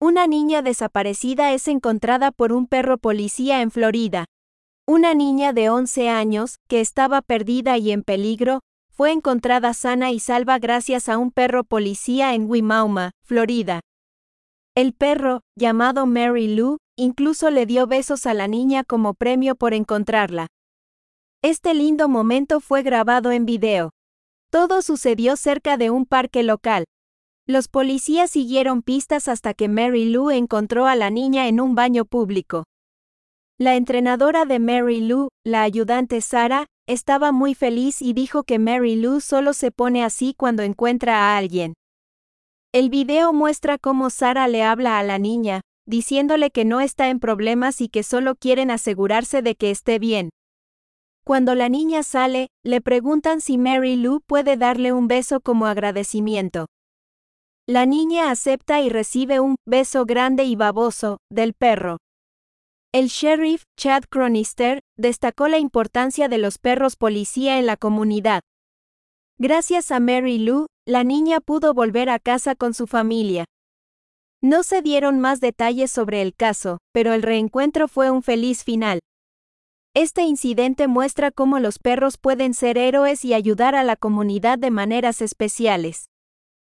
Una niña desaparecida es encontrada por un perro policía en Florida. Una niña de 11 años, que estaba perdida y en peligro, fue encontrada sana y salva gracias a un perro policía en Wimauma, Florida. El perro, llamado Mary Lou, incluso le dio besos a la niña como premio por encontrarla. Este lindo momento fue grabado en video. Todo sucedió cerca de un parque local. Los policías siguieron pistas hasta que Mary Lou encontró a la niña en un baño público. La entrenadora de Mary Lou, la ayudante Sara, estaba muy feliz y dijo que Mary Lou solo se pone así cuando encuentra a alguien. El video muestra cómo Sara le habla a la niña, diciéndole que no está en problemas y que solo quieren asegurarse de que esté bien. Cuando la niña sale, le preguntan si Mary Lou puede darle un beso como agradecimiento. La niña acepta y recibe un beso grande y baboso del perro. El sheriff, Chad Cronister, destacó la importancia de los perros policía en la comunidad. Gracias a Mary Lou, la niña pudo volver a casa con su familia. No se dieron más detalles sobre el caso, pero el reencuentro fue un feliz final. Este incidente muestra cómo los perros pueden ser héroes y ayudar a la comunidad de maneras especiales.